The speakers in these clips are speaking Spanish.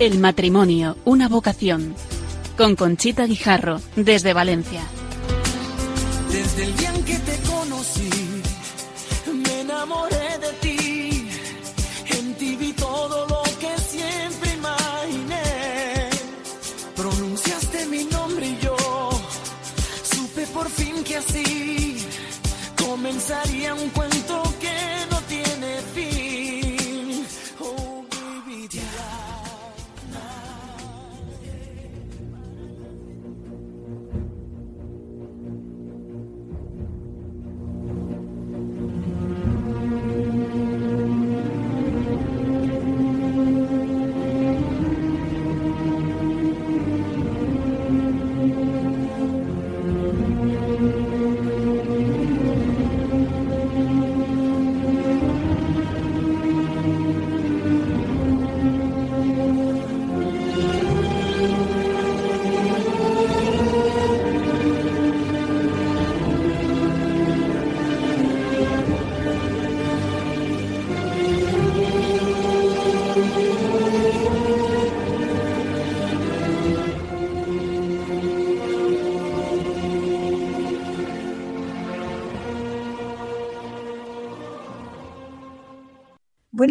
El matrimonio, una vocación. Con Conchita Guijarro, desde Valencia. Desde el día en que te conocí, me enamoré de ti.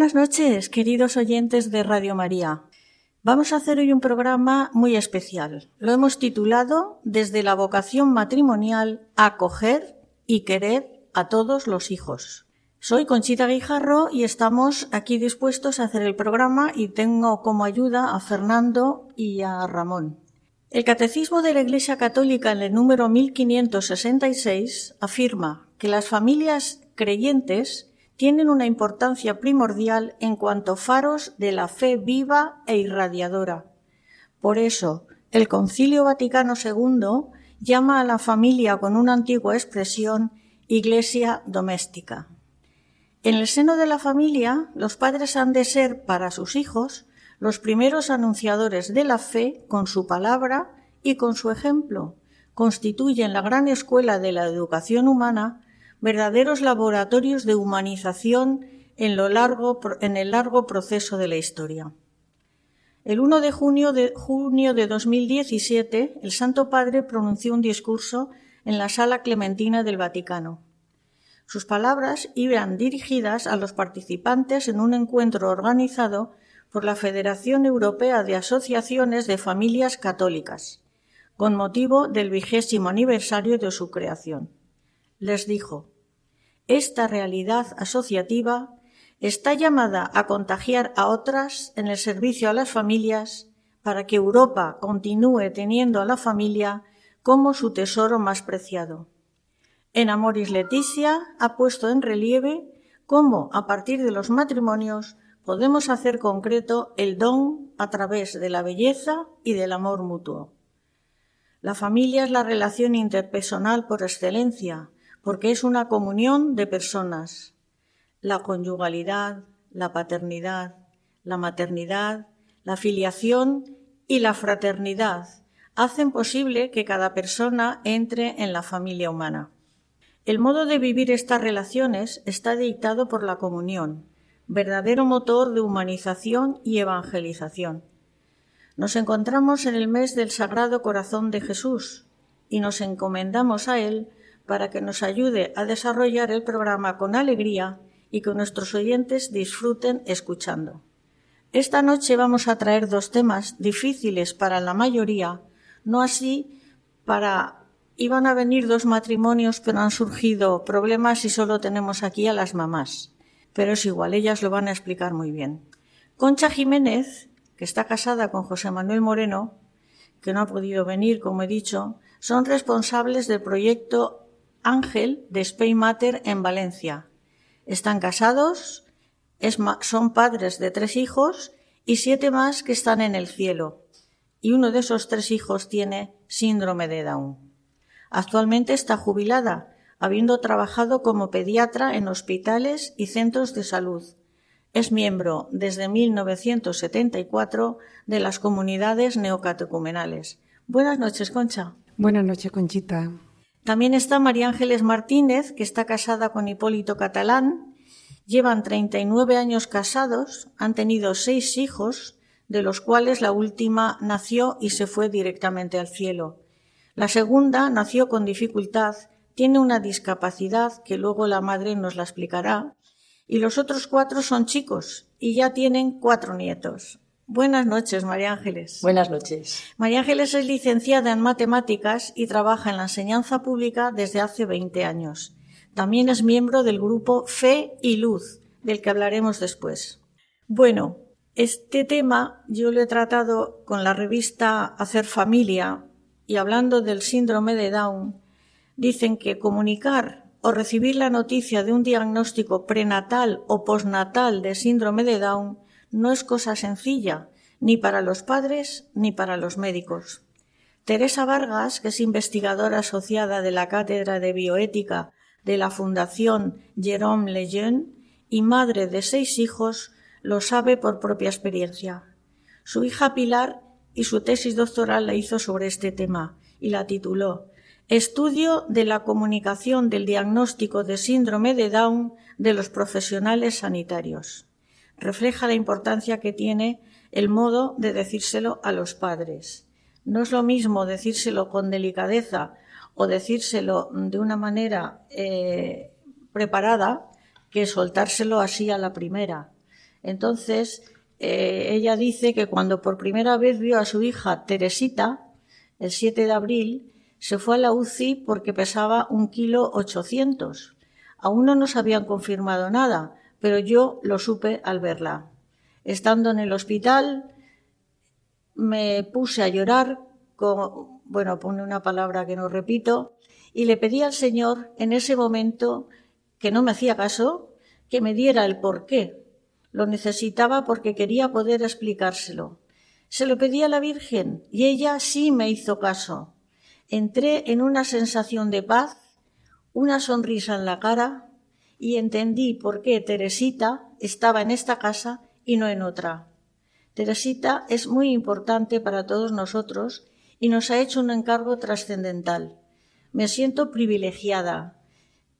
Buenas noches, queridos oyentes de Radio María. Vamos a hacer hoy un programa muy especial. Lo hemos titulado Desde la vocación matrimonial, acoger y querer a todos los hijos. Soy Conchita Guijarro y estamos aquí dispuestos a hacer el programa y tengo como ayuda a Fernando y a Ramón. El Catecismo de la Iglesia Católica en el número 1566 afirma que las familias creyentes tienen una importancia primordial en cuanto faros de la fe viva e irradiadora. Por eso, el Concilio Vaticano II llama a la familia con una antigua expresión iglesia doméstica. En el seno de la familia, los padres han de ser para sus hijos los primeros anunciadores de la fe con su palabra y con su ejemplo. Constituyen la gran escuela de la educación humana verdaderos laboratorios de humanización en, lo largo, en el largo proceso de la historia. El 1 de junio, de junio de 2017, el Santo Padre pronunció un discurso en la Sala Clementina del Vaticano. Sus palabras iban dirigidas a los participantes en un encuentro organizado por la Federación Europea de Asociaciones de Familias Católicas, con motivo del vigésimo aniversario de su creación les dijo, esta realidad asociativa está llamada a contagiar a otras en el servicio a las familias para que Europa continúe teniendo a la familia como su tesoro más preciado. En Amoris Leticia ha puesto en relieve cómo, a partir de los matrimonios, podemos hacer concreto el don a través de la belleza y del amor mutuo. La familia es la relación interpersonal por excelencia, porque es una comunión de personas. La conyugalidad, la paternidad, la maternidad, la filiación y la fraternidad hacen posible que cada persona entre en la familia humana. El modo de vivir estas relaciones está dictado por la comunión, verdadero motor de humanización y evangelización. Nos encontramos en el mes del Sagrado Corazón de Jesús y nos encomendamos a Él para que nos ayude a desarrollar el programa con alegría y que nuestros oyentes disfruten escuchando. Esta noche vamos a traer dos temas difíciles para la mayoría, no así para iban a venir dos matrimonios, pero han surgido problemas y solo tenemos aquí a las mamás. Pero es igual, ellas lo van a explicar muy bien. Concha Jiménez, que está casada con José Manuel Moreno, que no ha podido venir, como he dicho, son responsables del proyecto Ángel de Spain Matter en Valencia. Están casados, son padres de tres hijos y siete más que están en el cielo. Y uno de esos tres hijos tiene síndrome de Down. Actualmente está jubilada, habiendo trabajado como pediatra en hospitales y centros de salud. Es miembro desde 1974 de las comunidades neocatecumenales. Buenas noches, Concha. Buenas noches, Conchita. También está María Ángeles Martínez, que está casada con Hipólito Catalán. Llevan 39 años casados, han tenido seis hijos, de los cuales la última nació y se fue directamente al cielo. La segunda nació con dificultad, tiene una discapacidad que luego la madre nos la explicará, y los otros cuatro son chicos y ya tienen cuatro nietos. Buenas noches, María Ángeles. Buenas noches. María Ángeles es licenciada en matemáticas y trabaja en la enseñanza pública desde hace 20 años. También es miembro del grupo Fe y Luz, del que hablaremos después. Bueno, este tema yo lo he tratado con la revista Hacer Familia y hablando del síndrome de Down, dicen que comunicar o recibir la noticia de un diagnóstico prenatal o postnatal de síndrome de Down no es cosa sencilla, ni para los padres ni para los médicos. Teresa Vargas, que es investigadora asociada de la Cátedra de Bioética de la Fundación Jérôme Lejeune y madre de seis hijos, lo sabe por propia experiencia. Su hija Pilar y su tesis doctoral la hizo sobre este tema y la tituló Estudio de la comunicación del diagnóstico de síndrome de Down de los profesionales sanitarios. Refleja la importancia que tiene el modo de decírselo a los padres. No es lo mismo decírselo con delicadeza o decírselo de una manera eh, preparada que soltárselo así a la primera. Entonces, eh, ella dice que cuando por primera vez vio a su hija Teresita, el 7 de abril, se fue a la UCI porque pesaba un kilo ochocientos. Aún no nos habían confirmado nada, pero yo lo supe al verla. Estando en el hospital, me puse a llorar, con, bueno, pone una palabra que no repito, y le pedí al Señor en ese momento, que no me hacía caso, que me diera el porqué. Lo necesitaba porque quería poder explicárselo. Se lo pedí a la Virgen y ella sí me hizo caso. Entré en una sensación de paz, una sonrisa en la cara y entendí por qué Teresita estaba en esta casa y no en otra. Teresita es muy importante para todos nosotros y nos ha hecho un encargo trascendental. Me siento privilegiada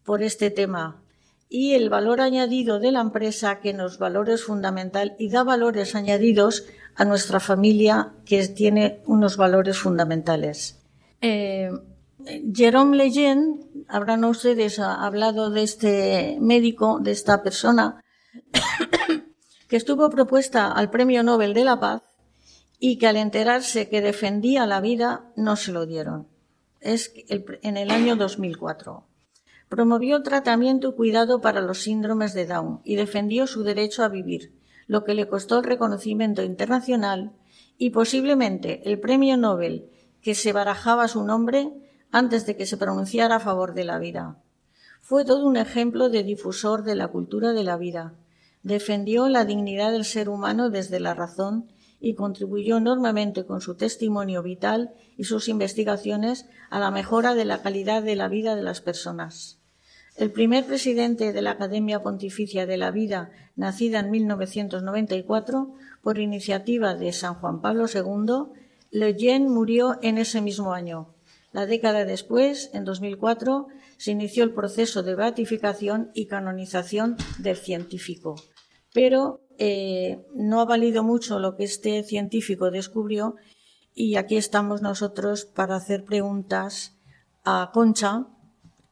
por este tema y el valor añadido de la empresa que nos valores fundamental y da valores añadidos a nuestra familia que tiene unos valores fundamentales. Eh, Jerome Lejeune, habrán ustedes hablado de este médico, de esta persona, que estuvo propuesta al Premio Nobel de la Paz y que al enterarse que defendía la vida no se lo dieron. Es en el año 2004. Promovió tratamiento y cuidado para los síndromes de Down y defendió su derecho a vivir, lo que le costó el reconocimiento internacional y posiblemente el premio Nobel que se barajaba su nombre antes de que se pronunciara a favor de la vida. Fue todo un ejemplo de difusor de la cultura de la vida. Defendió la dignidad del ser humano desde la razón y contribuyó enormemente con su testimonio vital y sus investigaciones a la mejora de la calidad de la vida de las personas. El primer presidente de la Academia Pontificia de la Vida, nacida en 1994, por iniciativa de San Juan Pablo II, Lejeune murió en ese mismo año. La década después, en 2004, se inició el proceso de beatificación y canonización del científico. Pero eh, no ha valido mucho lo que este científico descubrió y aquí estamos nosotros para hacer preguntas a Concha,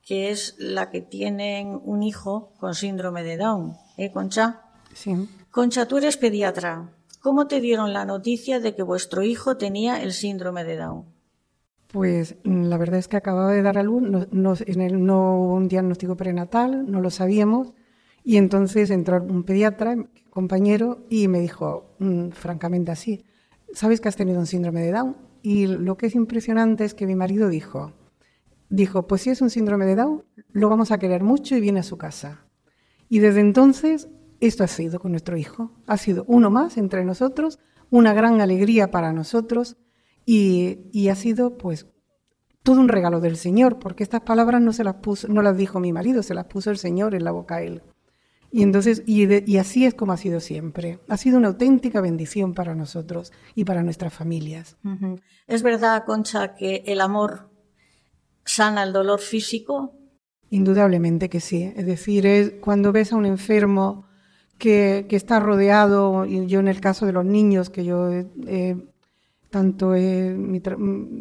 que es la que tiene un hijo con síndrome de Down. ¿Eh, Concha? Sí. Concha, tú eres pediatra. ¿Cómo te dieron la noticia de que vuestro hijo tenía el síndrome de Down? Pues mm, la verdad es que acababa de dar a luz, no, hubo un diagnóstico prenatal, no lo sabíamos, y entonces entró un pediatra, compañero, y me dijo, mm, francamente así, ¿sabes que has tenido un síndrome de Down? Y lo que es impresionante es que mi marido dijo, dijo, pues si es un síndrome de Down, lo vamos a querer mucho y viene a su casa. Y desde entonces esto ha sido con nuestro hijo, ha sido uno más entre nosotros, una gran alegría para nosotros y, ha sido pues todo un regalo del Señor, porque estas palabras no se las puso, no las dijo mi marido, se las puso el Señor en la boca a él. Y entonces, y, así es como ha sido siempre. Ha sido una auténtica bendición para nosotros y para nuestras familias. Es verdad, Concha, que el amor sana el dolor físico. Indudablemente que sí. Es decir, es cuando ves a un enfermo que, está rodeado, y yo en el caso de los niños, que yo tanto he,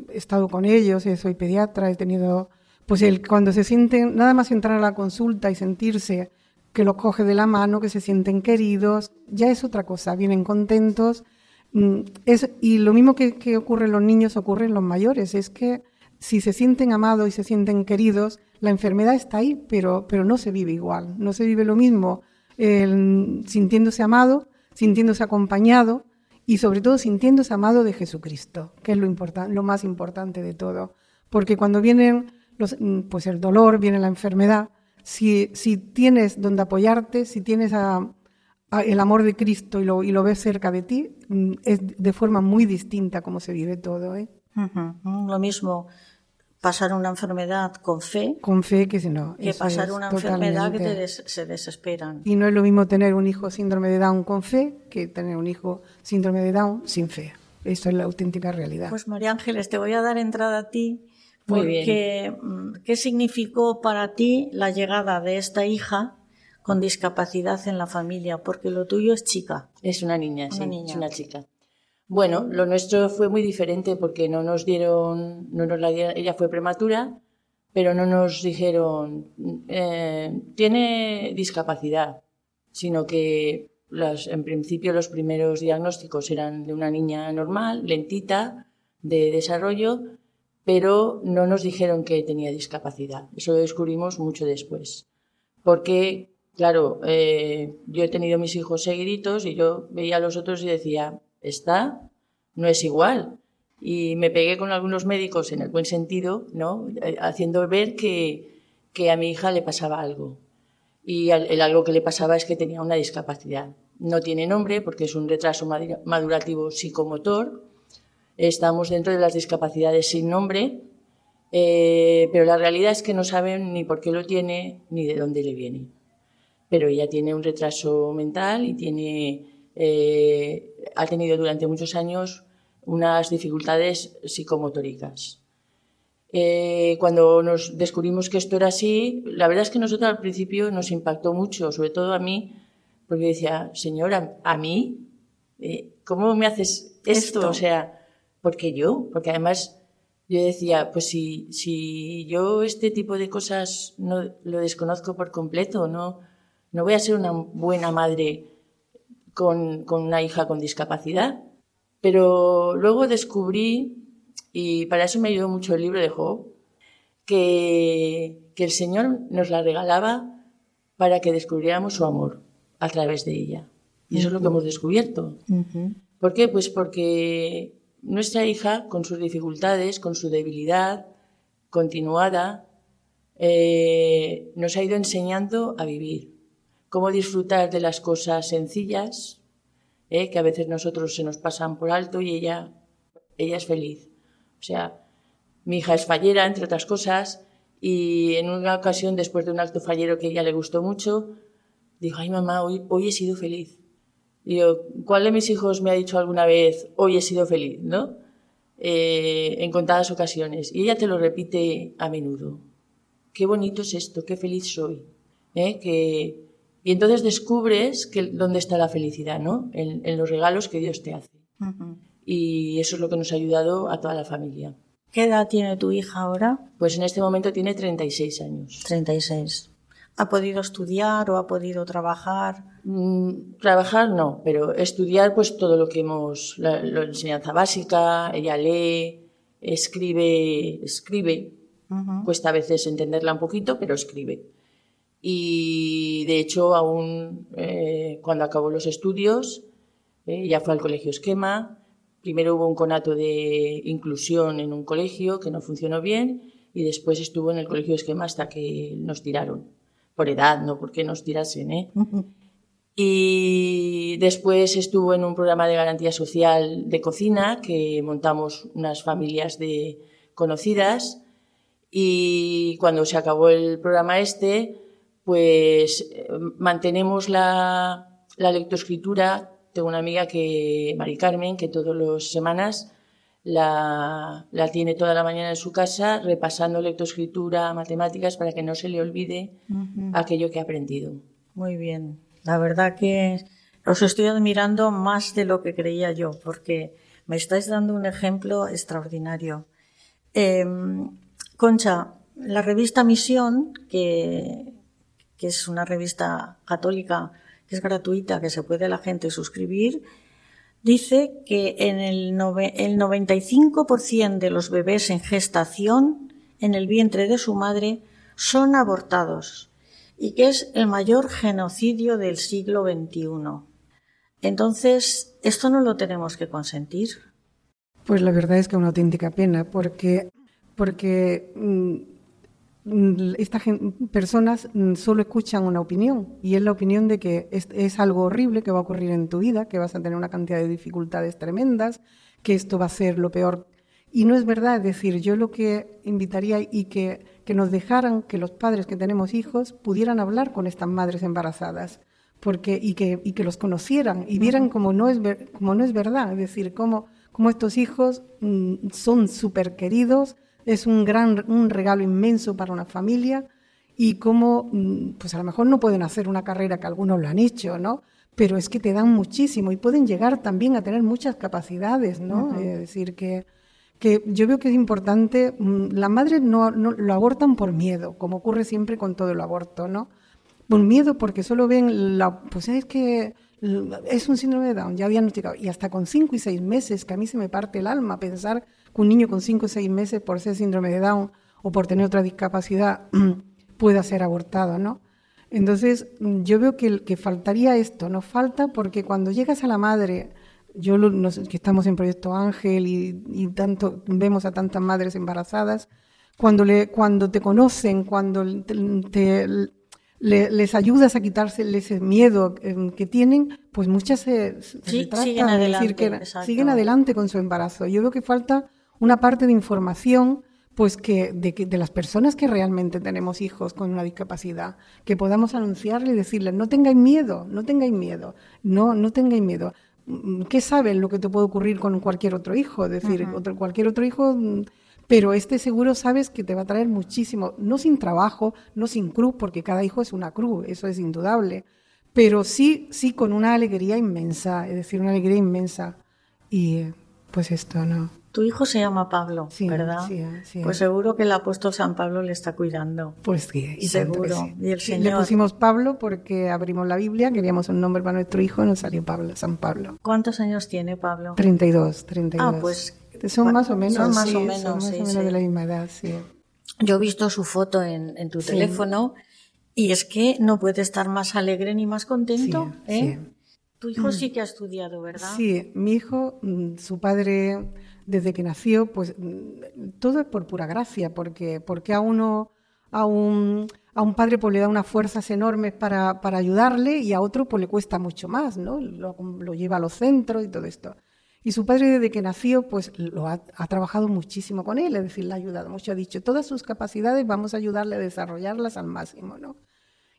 estado con ellos, soy pediatra, he tenido, pues el, cuando se sienten, nada más entrar a la consulta y sentirse que los coge de la mano, que se sienten queridos, ya es otra cosa, vienen contentos. Mm, y lo mismo que, ocurre en los niños ocurre en los mayores, es que si se sienten amados y se sienten queridos, la enfermedad está ahí, pero, pero no se vive igual, no se vive lo mismo sintiéndose amado, sintiéndose acompañado y sobre todo sintiéndose amado de Jesucristo, que es lo, lo más importante de todo. Porque cuando vienen los, mm, pues el dolor, viene la enfermedad, si, si tienes donde apoyarte, si tienes el amor de Cristo y lo, y lo ves cerca de ti, mm, es de forma muy distinta como se vive todo. ¿eh? Lo mismo pasar una enfermedad con fe. Con fe que si no. Que pasar una enfermedad que se desesperan. Y no es lo mismo tener un hijo síndrome de Down con fe que tener un hijo síndrome de Down sin fe. Eso es la auténtica realidad. Pues María Ángeles, te voy a dar entrada a ti. Porque, mm, ¿qué significó para ti la llegada de esta hija con discapacidad en la familia? Porque lo tuyo es chica. Es una niña, sí, es una chica. Bueno, lo nuestro fue muy diferente porque no nos dieron, no nos la dieron, ella fue prematura, pero no nos dijeron, eh, tiene discapacidad, sino que las, en principio los primeros diagnósticos eran de una niña normal, lentita, de desarrollo, pero no nos dijeron que tenía discapacidad. Eso lo descubrimos mucho después. Porque, claro, eh, yo he tenido mis hijos seguiditos y yo veía a los otros y decía, está, no es igual. Y me pegué con algunos médicos en el buen sentido, ¿no? Eh, haciendo ver que, que a mi hija le pasaba algo. Y el, algo que le pasaba es que tenía una discapacidad. No tiene nombre porque es un retraso madurativo psicomotor. Estamos dentro de las discapacidades sin nombre, eh, pero la realidad es que no saben ni por qué lo tiene ni de dónde le viene. Pero ella tiene un retraso mental y tiene eh, ha tenido durante muchos años unas dificultades psicomotóricas. Eh, cuando nos descubrimos que esto era así, la verdad es que nosotros al principio nos impactó mucho, sobre todo a mí, porque decía, señora, ¿a mí? Eh, ¿Cómo me haces esto? O sea, ¿por qué yo? Porque además yo decía, pues si, si yo este tipo de cosas no lo desconozco por completo, no, no voy a ser una buena madre con, una hija con discapacidad. Pero luego descubrí, y para eso me ayudó mucho el libro de Job, que, el Señor nos la regalaba para que descubriéramos su amor a través de ella. Y eso es lo que hemos descubierto. ¿Por qué? Pues porque nuestra hija, con sus dificultades, con su debilidad continuada, eh, nos ha ido enseñando a vivir, cómo disfrutar de las cosas sencillas, ¿eh? que a veces nosotros se nos pasan por alto y ella, ella es feliz. O sea, mi hija es fallera, entre otras cosas, y en una ocasión, después de un acto fallero que a ella le gustó mucho, dijo, ay mamá, hoy, hoy he sido feliz. Y yo, ¿cuál de mis hijos me ha dicho alguna vez, hoy he sido feliz? ¿No? Eh, en contadas ocasiones. Y ella te lo repite a menudo. Qué bonito es esto, qué feliz soy. ¿eh? Que, y entonces descubres que, dónde está la felicidad, ¿no? En, los regalos que Dios te hace. Y eso es lo que nos ha ayudado a toda la familia. ¿Qué edad tiene tu hija ahora? Pues en este momento tiene 36 años. 36. ¿Ha podido estudiar o ha podido trabajar? Mm, trabajar no, pero estudiar pues todo lo que hemos, la, enseñanza básica, ella lee, escribe, escribe. Cuesta a veces entenderla un poquito, pero escribe y de hecho aún eh, cuando acabó los estudios eh, ya fue al colegio esquema. Primero hubo un conato de inclusión en un colegio que no funcionó bien y después estuvo en el colegio esquema hasta que nos tiraron. Por edad, no porque nos tirasen. ¿eh? Y después estuvo en un programa de garantía social de cocina que montamos unas familias de conocidas y cuando se acabó el programa este, pues mantenemos la, la lectoescritura. Tengo una amiga que, Mari Carmen, que todas las semanas la, la, tiene toda la mañana en su casa repasando lectoescritura, matemáticas, para que no se le olvide aquello que ha aprendido. Muy bien. La verdad que os estoy admirando más de lo que creía yo, porque me estáis dando un ejemplo extraordinario. Em, Concha, la revista Misión, que, que es una revista católica que es gratuita, que se puede la gente suscribir, dice que en el, el 95% de los bebés en gestación en el vientre de su madre son abortados y que es el mayor genocidio del siglo XXI. Entonces, ¿esto no lo tenemos que consentir? Pues la verdad es que es una auténtica pena, porque, porque mm, estas personas mm, solo escuchan una opinión. Y es la opinión de que es, algo horrible que va a ocurrir en tu vida, que vas a tener una cantidad de dificultades tremendas, que esto va a ser lo peor. Y no es verdad, es decir, yo lo que invitaría y que, que nos dejaran que los padres que tenemos hijos pudieran hablar con estas madres embarazadas porque, y, que, y que los conocieran y vieran como no es, como no es verdad, es decir, cómo, cómo estos hijos mm, son súper queridos, es un gran un regalo inmenso para una familia y cómo, mm, pues a lo mejor no pueden hacer una carrera que algunos lo han hecho, ¿no? Pero es que te dan muchísimo y pueden llegar también a tener muchas capacidades, ¿no? Es decir, que, que yo veo que es importante, mm, las madres no, no, lo abortan por miedo, como ocurre siempre con todo el aborto, ¿no? Por miedo porque solo ven la, pues es que es un síndrome de Down, ya diagnosticado, y hasta con cinco y seis meses, que a mí se me parte el alma pensar que un niño con cinco o seis meses por ser síndrome de Down o por tener otra discapacidad pueda ser abortado, ¿no? Entonces, yo veo que, que faltaría esto, nos falta porque cuando llegas a la madre, yo que estamos en Proyecto Ángel y, tanto vemos a tantas madres embarazadas, cuando, le, cuando te conocen, cuando te, les ayudas a quitarse ese miedo em, que tienen, pues muchas se, siguen adelante, decir que siguen adelante con su embarazo. Yo veo que falta una parte de información pues que de, de, las personas que realmente tenemos hijos con una discapacidad, que podamos anunciarle y decirles, no tengáis miedo, no tengáis miedo, no, no tengáis miedo. Mm, ¿Qué saben lo que te puede ocurrir con cualquier otro hijo? Es decir, cualquier otro hijo, mm, pero este seguro sabes que te va a traer muchísimo, no sin trabajo, no sin cruz, porque cada hijo es una cruz, eso es indudable, pero sí, sí con una alegría inmensa, es decir, una alegría inmensa. Y pues esto, ¿no? Tu hijo se llama Pablo, ¿verdad? Sí, sí. Pues seguro que el apóstol San Pablo le está cuidando. Pues sí, y seguro. Y el Señor... Le pusimos Pablo porque abrimos la Biblia, queríamos un nombre para nuestro hijo y nos salió Pablo, San Pablo. ¿Cuántos años tiene Pablo? 32, 32. Ah, pues son más o menos, son más o menos, son más o menos sí. de la misma edad, sí. Yo he visto su foto en, en tu teléfono y es que no puede estar más alegre ni más contento. Sí, ¿eh? Tu hijo sí que ha estudiado, ¿verdad? Sí, mi hijo, mm, su padre desde que nació, pues mm, todo es por pura gracia, porque, porque a uno, a un, a un padre pues le da unas fuerzas enormes para, para ayudarle y a otro pues le cuesta mucho más, ¿no? Lo, lo lleva a los centros y todo esto. Y su padre desde que nació pues lo ha, ha, trabajado muchísimo con él, es decir, le ha ayudado mucho, ha dicho, todas sus capacidades vamos a ayudarle a desarrollarlas al máximo, ¿no?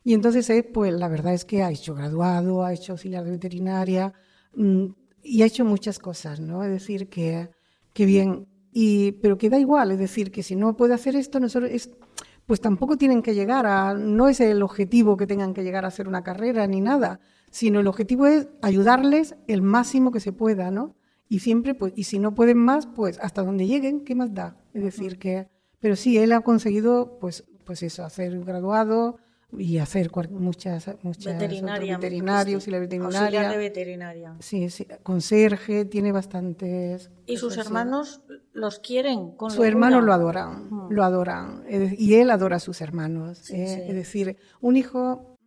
Y entonces él, pues la verdad es que ha hecho graduado, ha hecho auxiliar de veterinaria mmm, y ha hecho muchas cosas, ¿no? Es decir, que qué bien. Y, pero que da igual, es decir, que si no puede hacer esto, nosotros es, pues tampoco tienen que llegar a, no es el objetivo que tengan que llegar a hacer una carrera ni nada, sino el objetivo es ayudarles el máximo que se pueda, ¿no? Y siempre, pues, y si no pueden más, pues hasta donde lleguen, ¿qué más da? Es decir, que, pero sí, él ha conseguido, pues, pues eso, hacer graduado, y hacer muchas, muchas veterinaria, veterinarios y la veterinaria. Auxiliar de veterinaria. Sí, sí, conserje, tiene bastantes. ¿Y sus hermanos los quieren? Con Sus hermanos lo adoran, uh -huh. lo adoran. Y él adora a sus hermanos. Sí, eh, sí. Es decir, un hijo,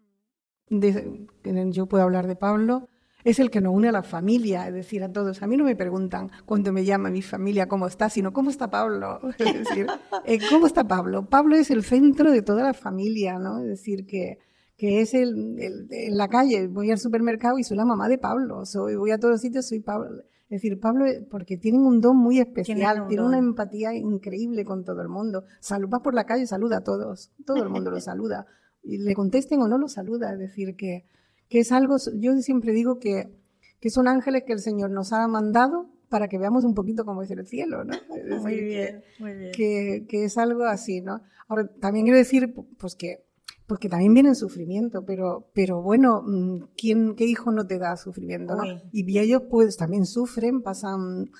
de, yo puedo hablar de Pablo, es el que nos une a la familia, es decir, a todos. A mí no me preguntan cuando me llama mi familia cómo está, sino cómo está Pablo. Es decir, eh, ¿cómo está Pablo? Pablo es el centro de toda la familia, ¿no? Es decir, que, que es el, el, en la calle, voy al supermercado y soy la mamá de Pablo, soy, voy a todos los sitios, soy Pablo. Es decir, Pablo, porque tienen un don muy especial, tiene una empatía increíble con todo el mundo. Salud, vas por la calle, saluda a todos, todo el mundo lo saluda. Y le contesten o no lo saluda, es decir, que, que es algo, yo siempre digo que, que son ángeles que el Señor nos ha mandado para que veamos un poquito cómo es el cielo, ¿no? Decir, muy bien, que, muy bien. Que, que, es algo así, ¿no? Ahora, también quiero decir, pues que, porque también viene el sufrimiento, pero, pero bueno, mm, ¿quién, ¿qué hijo no te da sufrimiento? ¿no? Y ellos pues también sufren, pasan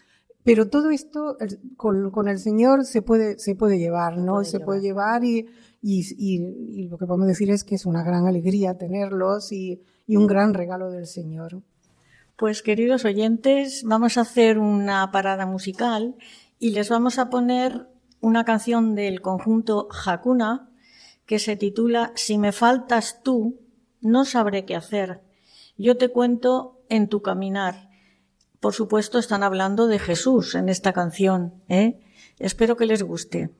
pero todo esto con, con, el Señor se puede, se puede llevar, ¿no? Se puede llevar, y, y, y, lo que podemos decir es que es una gran alegría tenerlos y, y un gran regalo del Señor. Pues queridos oyentes, vamos a hacer una parada musical y les vamos a poner una canción del conjunto Hakuna que se titula Si me faltas tú, no sabré qué hacer. Yo te cuento en tu caminar por supuesto, están hablando de Jesús en esta canción. ¿eh? Espero que les guste.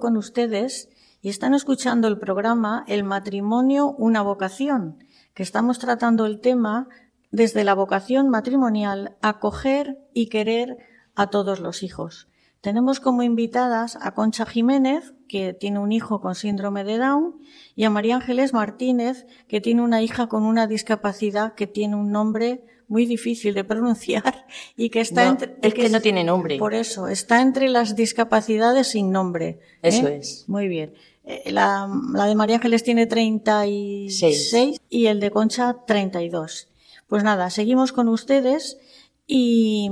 Con ustedes y están escuchando el programa El matrimonio, una vocación, que estamos tratando el tema desde la vocación matrimonial, acoger y querer a todos los hijos. Tenemos como invitadas a Concha Jiménez, que tiene un hijo con síndrome de Down, y a María Ángeles Martínez, que tiene una hija con una discapacidad que tiene un nombre muy difícil de pronunciar y que está entre... Es que, no tiene nombre. Por eso, está entre las discapacidades sin nombre. Eso ¿eh? es. Muy bien. Eh, la, la, de María Ángeles tiene 36 y el de Concha 32. Pues nada, seguimos con ustedes y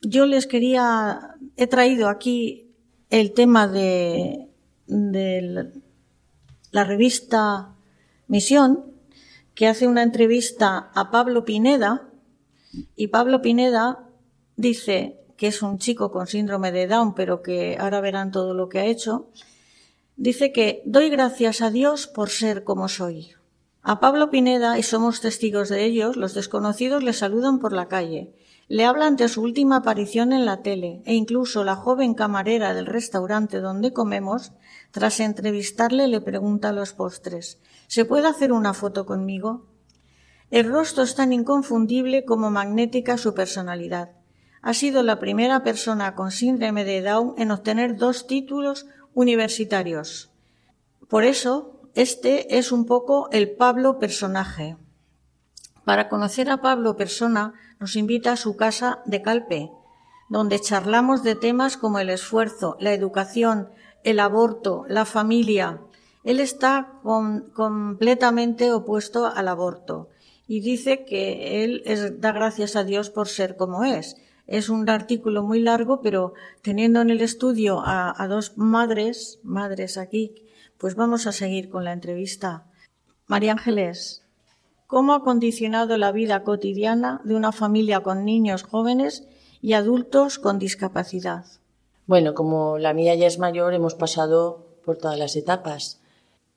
yo les quería, he traído aquí el tema de, de la revista Misión, que hace una entrevista a Pablo Pineda y Pablo Pineda dice que es un chico con síndrome de Down, pero que ahora verán todo lo que ha hecho, dice que doy gracias a Dios por ser como soy. A Pablo Pineda, y somos testigos de ellos, los desconocidos le saludan por la calle, le hablan de su última aparición en la tele, e incluso la joven camarera del restaurante donde comemos, tras entrevistarle, le pregunta a los postres ¿Se puede hacer una foto conmigo? El rostro es tan inconfundible como magnética su personalidad. Ha sido la primera persona con síndrome de Down en obtener dos títulos universitarios. Por eso, este es un poco el Pablo personaje. Para conocer a Pablo persona, nos invita a su casa de Calpe, donde charlamos de temas como el esfuerzo, la educación, el aborto, la familia, él está completamente opuesto al aborto y dice que él da gracias a Dios por ser como es. Es un artículo muy largo, pero teniendo en el estudio a, dos madres, madres aquí, pues vamos a seguir con la entrevista. María Ángeles, ¿cómo ha condicionado la vida cotidiana de una familia con niños jóvenes y adultos con discapacidad? Bueno, como la mía ya es mayor, hemos pasado por todas las etapas.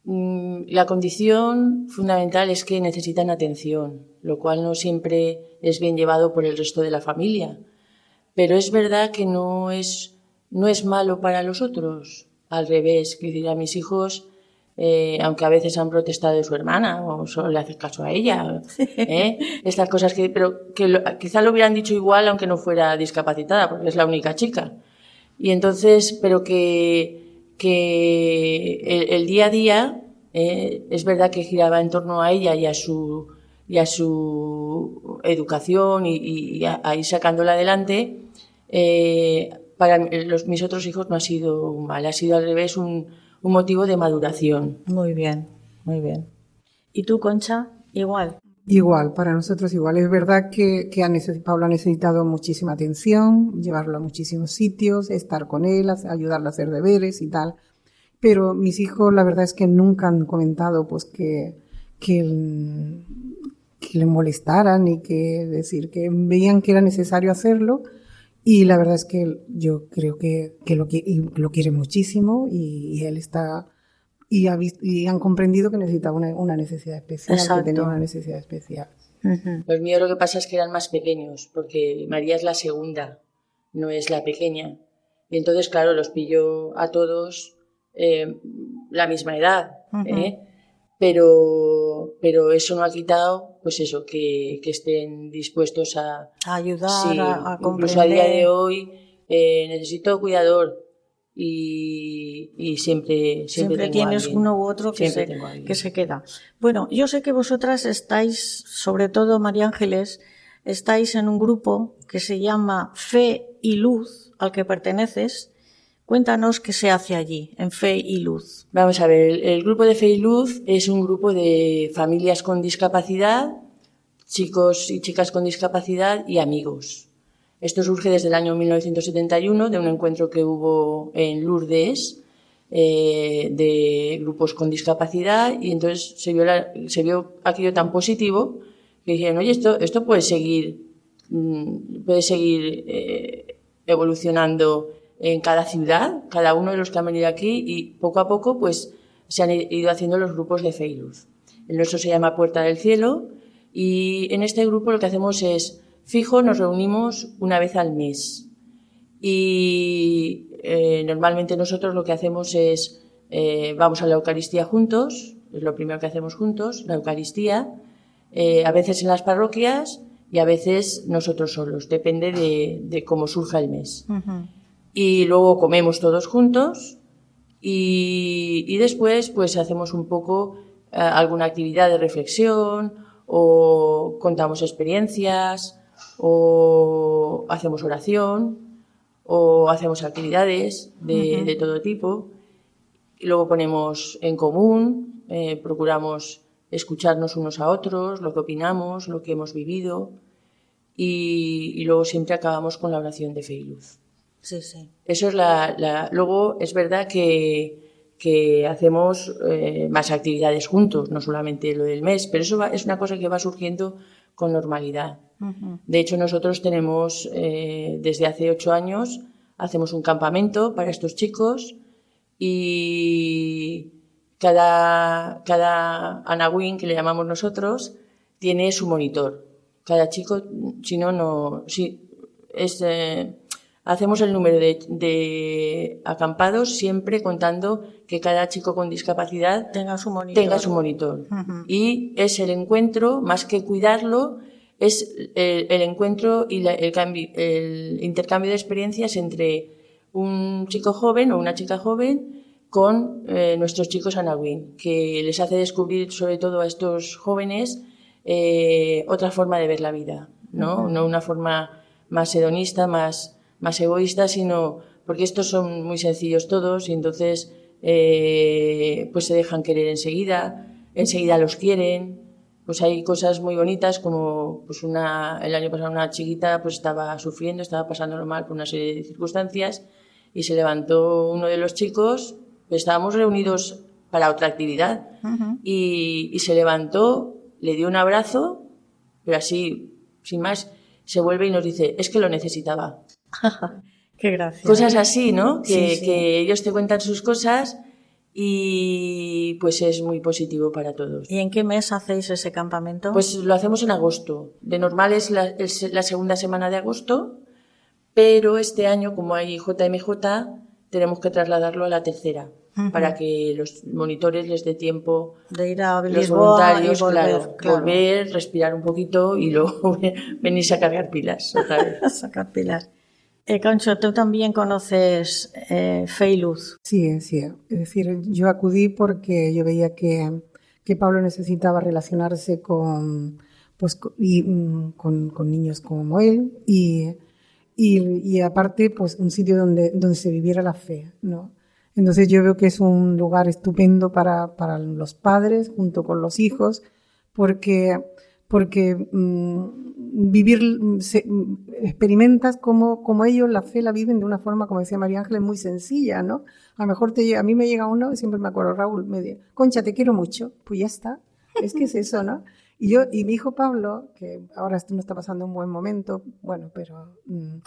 Mm, la condición fundamental es que necesitan atención, lo cual no siempre es bien llevado por el resto de la familia. Pero es verdad que no es, no es malo para los otros. Al revés, que decir, a mis hijos, eh, aunque a veces han protestado de su hermana o solo le hacen caso a ella, ¿eh? estas cosas que, pero que quizá lo hubieran dicho igual aunque no fuera discapacitada, porque es la única chica. Y entonces, pero que que el, día a día eh, es verdad que giraba en torno a ella y a su, y a su educación y, a, ir sacándola adelante. Eh, para los, mis otros hijos no ha sido mal, ha sido al revés un, motivo de maduración. Muy bien, muy bien. ¿Y tú, Concha? Igual. Igual, para nosotros igual. Es verdad que, que ha Pablo ha necesitado muchísima atención, llevarlo a muchísimos sitios, estar con él, ayudarlo a hacer deberes y tal. Pero mis hijos, la verdad es que nunca han comentado, pues, que, que, que le molestaran y que decir que veían que era necesario hacerlo. Y la verdad es que yo creo que, que lo, lo quiere muchísimo y, él está y, ha y, han comprendido que necesitaba una, una necesidad especial, que tenía una necesidad especial. Pues mío lo que pasa es que eran más pequeños, porque María es la segunda, no es la pequeña. Y entonces, claro, los pillo a todos eh, la misma edad, ¿eh? pero, pero eso no ha quitado, pues eso, que, que estén dispuestos a, ayudar, a, comprender. Incluso a día de hoy eh, necesito cuidador y, y siempre, siempre, siempre tienes uno u otro que se, que se queda. Bueno, yo sé que vosotras estáis, sobre todo María Ángeles, estáis en un grupo que se llama Fe y Luz, al que perteneces, Cuéntanos qué se hace allí, en Fe y Luz. Vamos a ver, el, grupo de Fe y Luz es un grupo de familias con discapacidad, chicos y chicas con discapacidad y amigos. Esto surge desde el año 1971 de un encuentro que hubo en Lourdes eh, de grupos con discapacidad y entonces se vio, se vio aquello tan positivo que dijeron, oye, esto, esto puede seguir, mm, puede seguir eh, evolucionando en cada ciudad, cada uno de los que han venido aquí y poco a poco pues se han ido haciendo los grupos de fe y luz. El nuestro se llama Puerta del Cielo y en este grupo lo que hacemos es, fijo, nos reunimos una vez al mes. Y eh, normalmente nosotros lo que hacemos es, eh, vamos a la Eucaristía juntos, es lo primero que hacemos juntos, la Eucaristía, eh, a veces en las parroquias y a veces nosotros solos, depende de, cómo surja el mes y luego comemos todos juntos y, después pues hacemos un poco eh, alguna actividad de reflexión o contamos experiencias o hacemos oración o hacemos actividades de, todo tipo y luego ponemos en común, eh, procuramos escucharnos unos a otros, lo que opinamos, lo que hemos vivido y, y luego siempre acabamos con la oración de fe y luz. Sí, sí. Eso es la, Luego es verdad que, hacemos eh, más actividades juntos, no solamente lo del mes, pero eso es una cosa que va surgiendo con normalidad. De hecho, nosotros tenemos, eh, desde hace ocho años, hacemos un campamento para estos chicos y cada, cada Anawin, que le llamamos nosotros, tiene su monitor. Cada chico, si no, no, si es, eh, hacemos el número de, acampados siempre contando que cada chico con discapacidad tenga su monitor. Tenga su monitor. Y es el encuentro, más que cuidarlo, es el, encuentro y el, el intercambio de experiencias entre un chico joven o una chica joven con eh, nuestros chicos Anawin, que les hace descubrir sobre todo a estos jóvenes eh, otra forma de ver la vida, ¿no? No una forma más hedonista, más más egoísta, sino porque estos son muy sencillos todos y entonces eh, pues se dejan querer enseguida, enseguida los quieren. Pues hay cosas muy bonitas como pues una, el año pasado una chiquita pues estaba sufriendo, estaba pasándolo mal por una serie de circunstancias y se levantó uno de los chicos, pues estábamos reunidos para otra actividad y, y se levantó, le dio un abrazo, pero así, sin más, se vuelve y nos dice, es que lo necesitaba. Qué gracia. Cosas así, ¿no? Que, ellos te cuentan sus cosas y pues es muy positivo para todos. ¿Y en qué mes hacéis ese campamento? Pues lo hacemos en agosto. De normal es la, segunda semana de agosto, pero este año, como hay JMJ, tenemos que trasladarlo a la tercera. Para que los monitores les dé tiempo de ir a los voluntarios, volver, volver, respirar un poquito y luego venirse a cargar pilas otra vez. a sacar pilas. Eh, Concho, tú también conoces eh, Fe. Sí, sí. Es decir, yo acudí porque yo veía que, que Pablo necesitaba relacionarse con, pues, mm, con, niños como él y, y, y, aparte, pues un sitio donde, donde se viviera la fe, ¿no? Entonces yo veo que es un lugar estupendo para, para los padres junto con los hijos porque porque mm, vivir, se, experimentas como, como ellos la fe la viven de una forma, como decía María Ángeles, muy sencilla, ¿no? A lo mejor te, a mí me llega uno, siempre me acuerdo, Raúl, me dice, Concha, te quiero mucho, pues ya está, es que es eso, ¿no? Y yo, y mi hijo Pablo, que ahora esto no está pasando un buen momento, bueno, pero mm,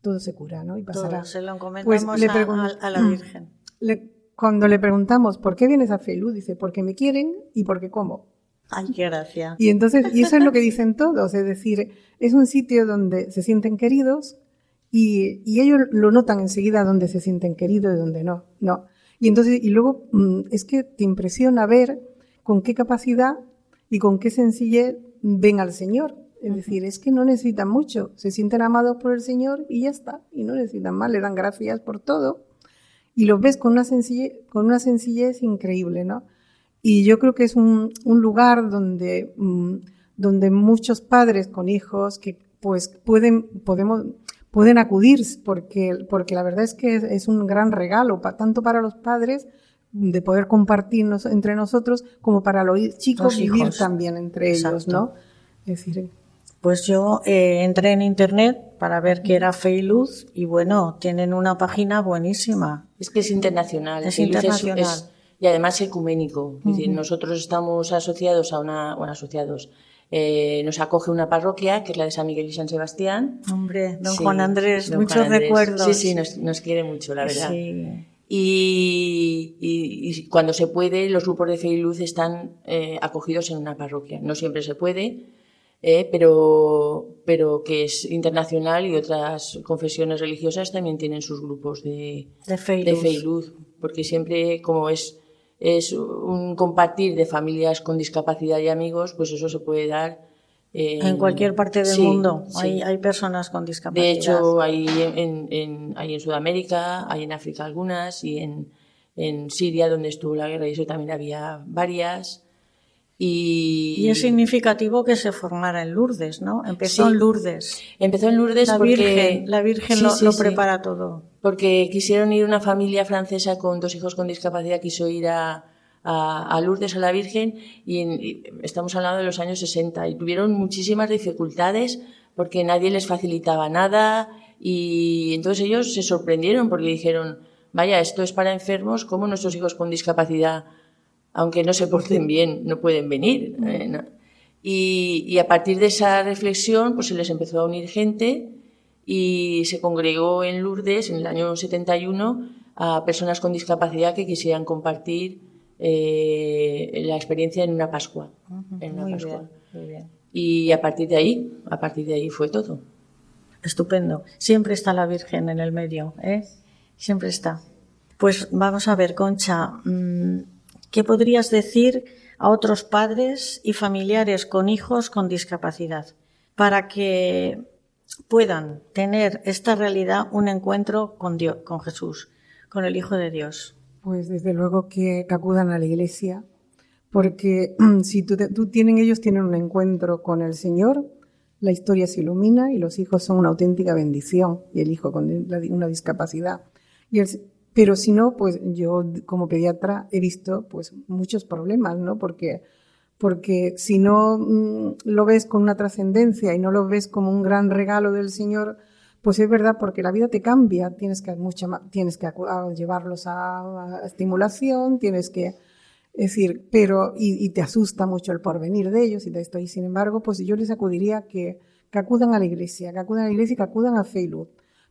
todo se cura, ¿no? Y pasará. Todo se lo Pues encomendamos le a- pregun- a, a la Virgen. Le- cuando le preguntamos, ¿por qué vienes a Felú? Dice, porque me quieren y porque como. Ay, qué gracia. Y entonces, y eso es lo que dicen todos, es decir, es un sitio donde se sienten queridos y, y ellos lo notan enseguida donde se sienten queridos y donde no, no. Y entonces, y luego mm, es que te impresiona ver con qué capacidad y con qué sencillez ven al Señor. Es decir, es que no necesitan mucho, se sienten amados por el Señor y ya está, y no necesitan más, le dan gracias por todo y los ves con una sencillez, con una sencillez increíble, ¿no? Y yo creo que es un, un lugar donde, mm, donde muchos padres con hijos que pues pueden, podemos, pueden acudir porque, porque la verdad es que es, es un gran regalo, pa- tanto para los padres de poder compartirnos entre nosotros como para los chicos Los vivir hijos. también entre ellos. ¿no? Es decir, Pues yo eh, entré en internet para ver qué era Fe y Luz y bueno, tienen una página buenísima. Es que es internacional. Es internacional. Y además ecuménico. Es decir, nosotros estamos asociados a una, bueno, asociados. Eh, nos acoge una parroquia, que es la de San Miguel y San Sebastián. Hombre, don Sí, Juan Andrés, don muchos Juan Andrés. recuerdos. Sí, sí, nos, nos quiere mucho, la verdad. Sí. Y, y- y cuando se puede, los grupos de fe y luz están eh, acogidos en una parroquia. No siempre se puede, eh, pero, pero que es internacional y otras confesiones religiosas también tienen sus grupos de, De Fe y de fe y luz, porque siempre como es, es un compartir de familias con discapacidad y amigos, pues eso se puede dar En cualquier parte del sí, mundo sí. hay, hay personas con discapacidad. De hecho, hay en, en- hay en Sudamérica, hay en África algunas, y en, en Siria, donde estuvo la guerra, y eso también había varias. Y, y es significativo que se formara en Lourdes, ¿no? Empezó Sí. en Lourdes. empezó en Lourdes La porque, Virgen, la Virgen Sí, lo, sí, lo prepara todo. porque quisieron ir una familia francesa con dos hijos con discapacidad, quiso ir a, a, a Lourdes, a la Virgen, y, en- y estamos hablando de los años 60, y tuvieron muchísimas dificultades porque nadie les facilitaba nada, y entonces ellos se sorprendieron porque dijeron, vaya, esto es para enfermos, ¿cómo nuestros hijos con discapacidad, aunque no se porten bien, no pueden venir? Eh, no. Y, y a partir de esa reflexión, pues se les empezó a unir gente y se congregó en Lourdes en el año 71 a personas con discapacidad que quisieran compartir eh, la experiencia en una Pascua. en una Muy Pascua. bien, muy bien. Y a partir de ahí, a partir de ahí fue todo. Estupendo. Siempre está la Virgen en el medio, ¿eh? Siempre está. Pues vamos a ver, Concha, mm, ¿qué podrías decir a otros padres y familiares con hijos con discapacidad para que puedan tener esta realidad un encuentro con Dios, con Jesús, con el Hijo de Dios? Pues desde luego que, acudan a la iglesia, porque si tú, tienen, ellos tienen un encuentro con el Señor, la historia se ilumina y los hijos son una auténtica bendición, y el hijo con una discapacidad. Y pero si no, pues yo como pediatra he visto pues muchos problemas, ¿no? Porque, porque si no mm, lo ves con una trascendencia y no lo ves como un gran regalo del Señor, pues es verdad, porque la vida te cambia, tienes que, mucha, tienes que a llevarlos a, estimulación, tienes que, decir, pero, y, te asusta mucho el porvenir de ellos y de esto, y sin embargo, pues yo les acudiría que, que acudan a la iglesia, que acudan a la iglesia y que acudan a Luz,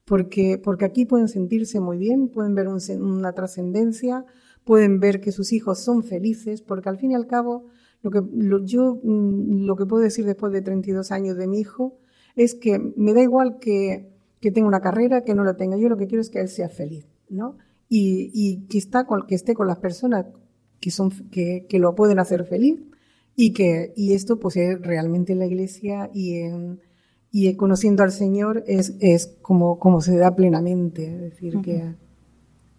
porque, porque aquí pueden sentirse muy bien, pueden ver un una trascendencia, pueden ver que sus hijos son felices, porque al fin y al cabo, lo que, yo mm, lo que puedo decir después de 32 años de mi hijo es que me da igual que, que tenga una carrera, que no la tenga, yo lo que quiero es que él sea feliz, ¿no? Y, y que, está con, que esté con las personas que, son, que, que lo pueden hacer feliz y que y esto pues es realmente en la iglesia y en, y en conociendo al Señor es, es como, como se da plenamente, es decir, que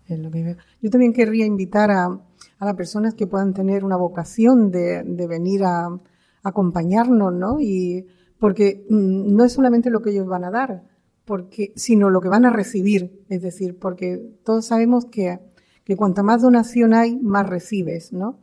es lo que veo. Yo también querría invitar a, a las personas que puedan tener una vocación de, de venir a, a acompañarnos, ¿no? Y porque mm, no es solamente lo que ellos van a dar, porque, sino lo que van a recibir, es decir, porque todos sabemos que, que cuanta más donación hay, más recibes, ¿no?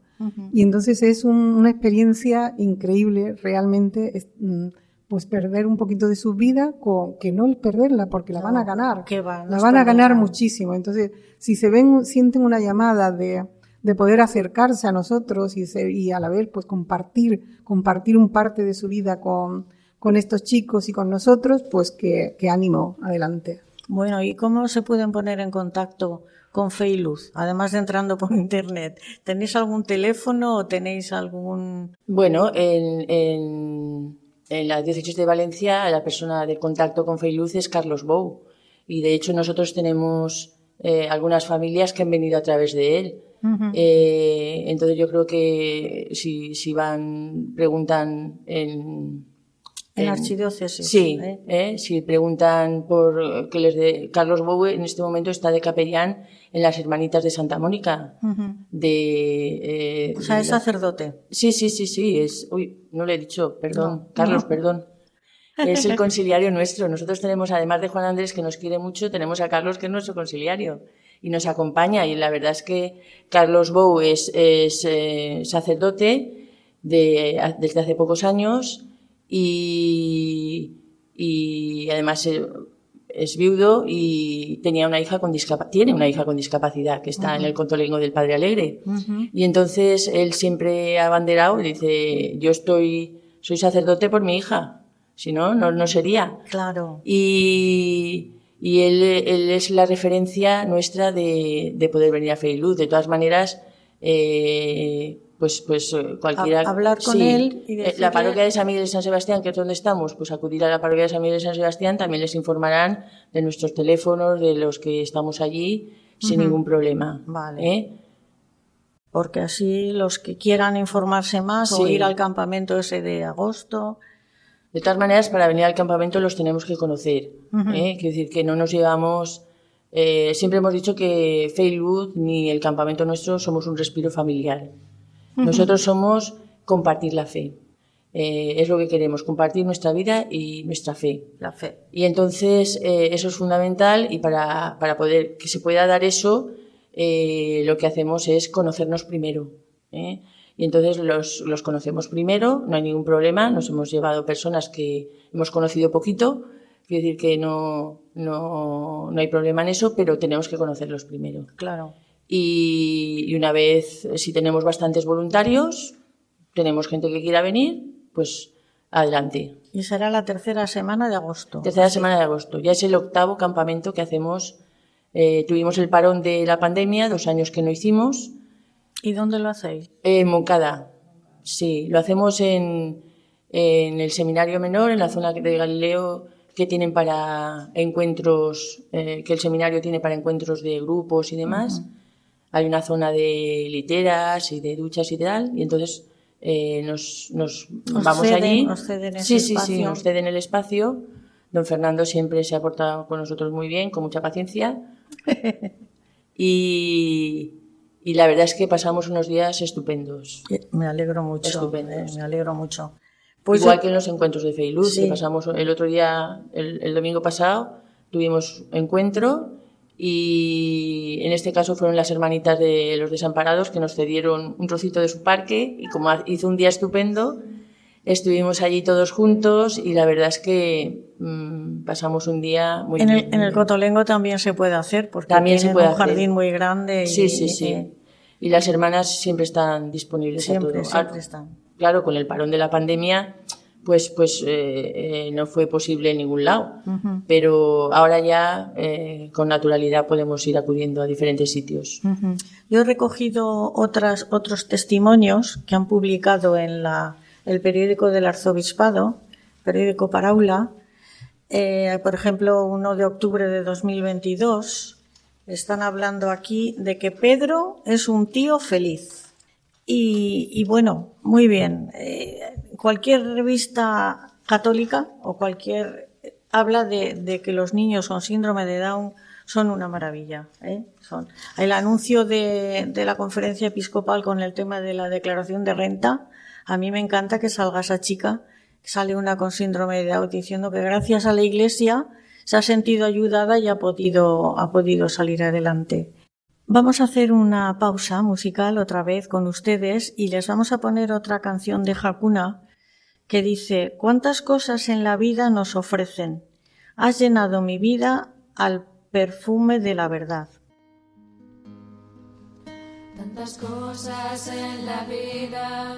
Y entonces es una experiencia increíble, realmente, mm, pues perder un poquito de su vida, con, que no perderla, porque la van a ganar. la van a ganar muchísimo. Entonces, si se ven, sienten una llamada de, de poder acercarse a nosotros y, y a la vez pues compartir, compartir un parte de su vida con, con estos chicos y con nosotros, pues que, que ánimo, adelante. Bueno, ¿y cómo se pueden poner en contacto con Fe y Luz, además de entrando por internet? ¿Tenéis algún teléfono o tenéis algún...? Bueno, en, en, en la diócesis de Valencia la persona de contacto con Fe y Luz es Carlos Bou. Y de hecho nosotros tenemos eh, algunas familias que han venido a través de él. eh, entonces yo creo que si, si van, preguntan en, en, archidiócesis. Sí, ¿eh? ¿eh? si preguntan por que les de Carlos Bowe, en este momento está de capellán en las Hermanitas de Santa Mónica. de, eh, o sea, es sacerdote. Sí, sí, sí, sí. Es, uy, no le he dicho, perdón, Carlos, perdón. Es el conciliario nuestro. Nosotros tenemos, además de Juan Andrés, que nos quiere mucho, tenemos a Carlos, que es nuestro conciliario y nos acompaña. Y la verdad es que Carlos Bou es, es eh, sacerdote de, desde hace pocos años y, y además eh, es viudo y tenía una hija con tiene una hija con discapacidad que está en el contolengo del Padre Alegre. Y entonces él siempre ha abanderado y dice, yo estoy, soy sacerdote por mi hija, si no, no, no sería. Claro. Y, y él, él es la referencia nuestra de, de poder venir a Fe y Luz. De todas maneras, eh, pues, pues eh, cualquiera. hablar con él y eh, decirle... La parroquia de San Miguel de San Sebastián, que es donde estamos, pues acudir a la parroquia de San Miguel de San Sebastián, también les informarán de nuestros teléfonos, de los que estamos allí, sin ningún problema. Vale. ¿eh? Porque así los que quieran informarse más o ir al campamento ese de agosto. De todas maneras, para venir al campamento los tenemos que conocer. ¿eh? Quiero decir que no nos llevamos. Eh, siempre hemos dicho que Facebook ni el campamento nuestro somos un respiro familiar. Nosotros somos compartir la fe. Eh, es lo que queremos, compartir nuestra vida y nuestra fe. La fe. Y entonces eh, eso es fundamental y para, para, poder que se pueda dar eso, eh, lo que hacemos es conocernos primero. ¿eh? Y entonces los, los conocemos primero, no hay ningún problema, nos hemos llevado personas que hemos conocido poquito, quiero decir que no, no, no hay problema en eso, pero tenemos que conocerlos primero. Claro. Y, y, una vez, si tenemos bastantes voluntarios, tenemos gente que quiera venir, pues adelante. Y será la tercera semana de agosto. Tercera semana de agosto. Ya es el octavo campamento que hacemos. Eh, tuvimos el parón de la pandemia, dos años que no hicimos. ¿Y dónde lo hacéis? En Moncada. Sí, lo hacemos en, en el seminario menor, en la zona de Galileo que tienen para encuentros, eh, que el seminario tiene para encuentros de grupos y demás. Uh -huh hay una zona de literas y de duchas y tal, y entonces eh, nos, nos vamos ceden, allí. Nos ceden ese sí, sí, espacio. sí, nos ceden el espacio. Don Fernando siempre se ha portado con nosotros muy bien, con mucha paciencia. y, y la verdad es que pasamos unos días estupendos. Me alegro mucho. Estupendos. Me alegro mucho. Pues Igual yo... que en los encuentros de Fe y Luz, sí. que pasamos el otro día, el, el domingo pasado, tuvimos encuentro y en este caso fueron las hermanitas de los desamparados que nos cedieron un trocito de su parque y como hizo un día estupendo, estuvimos allí todos juntos y la verdad es que mmm, pasamos un día muy en bien. El, en el Cotolengo también se puede hacer porque también se puede un hacer. jardín muy grande. Y, sí, sí, sí. Eh, y las hermanas siempre están disponibles siempre, a todo. Siempre están. Claro, con el parón de la pandemia pues, pues eh, eh, no fue posible en ningún lado. Uh -huh. Pero ahora ya eh, con naturalidad podemos ir acudiendo a diferentes sitios. Uh -huh. Yo he recogido otras, otros testimonios que han publicado en la, el periódico del Arzobispado, periódico Paraula. Por ejemplo, uno de octubre de 2022. Están hablando aquí de que Pedro es un tío feliz. Y, y, bueno, muy bien. Eh, cualquier revista católica o cualquier habla de, que los niños con síndrome de Down son una maravilla. ¿eh? El anuncio de, la conferencia episcopal con el tema de la declaración de renta, a mí me encanta que salga esa chica, sale una con síndrome de Down diciendo que gracias a la Iglesia se ha sentido ayudada y ha podido, ha podido salir adelante. Vamos a hacer una pausa musical otra vez con ustedes y les vamos a poner otra canción de Hakuna que dice, ¿cuántas cosas en la vida nos ofrecen? Has llenado mi vida al perfume de la verdad. Tantas cosas en la vida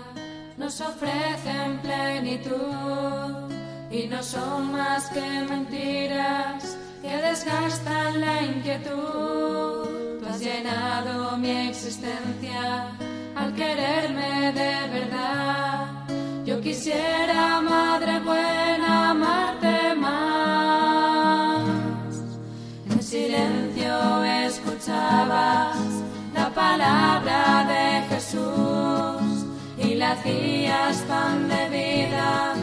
nos ofrecen plenitud y no son más que mentiras que desgastan la inquietud. Tú has llenado mi existencia al quererme de verdad. Quisiera, madre buena, amarte más. En silencio escuchabas la palabra de Jesús y la hacías pan de vida,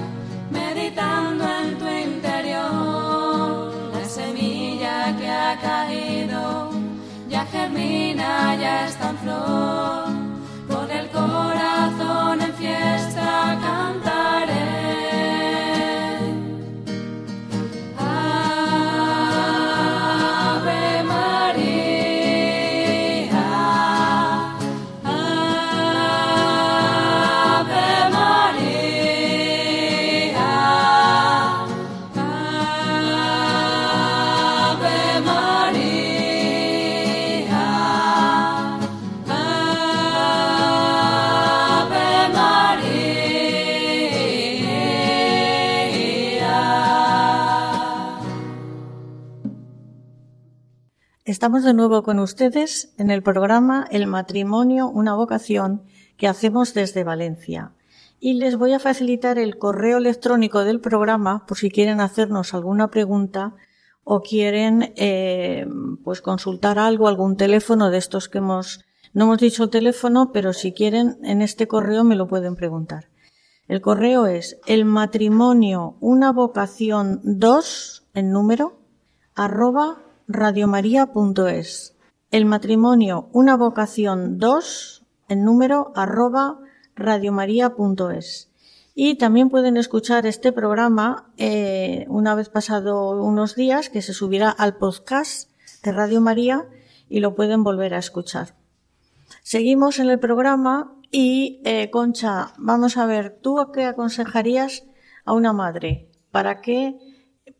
meditando en tu interior. La semilla que ha caído ya germina, ya está en flor. Estamos de nuevo con ustedes en el programa El matrimonio, una vocación que hacemos desde Valencia. Y les voy a facilitar el correo electrónico del programa por si quieren hacernos alguna pregunta o quieren eh, pues consultar algo, algún teléfono de estos que hemos no hemos dicho el teléfono, pero si quieren en este correo me lo pueden preguntar. El correo es el matrimonio una vocación 2 en número arroba radiomaria.es. El matrimonio una vocación 2 en número arroba radiomaria.es. Y también pueden escuchar este programa eh, una vez pasado unos días que se subirá al podcast de Radio María y lo pueden volver a escuchar. Seguimos en el programa y, eh, Concha, vamos a ver, ¿tú qué aconsejarías a una madre para que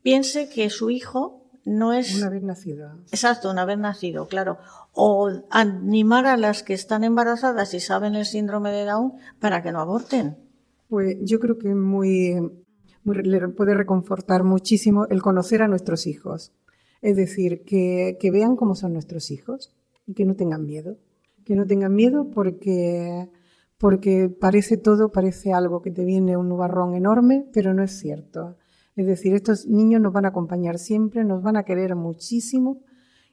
piense que su hijo no es... Una vez nacido. Exacto, una vez nacido, claro. O animar a las que están embarazadas y saben el síndrome de Down para que no aborten. Pues yo creo que muy, muy- le puede reconfortar muchísimo el conocer a nuestros hijos. Es decir, que, que vean cómo son nuestros hijos y que no tengan miedo. Que no tengan miedo porque, porque parece todo, parece algo que te viene un nubarrón enorme, pero no es cierto. Es decir, estos niños nos van a acompañar siempre, nos van a querer muchísimo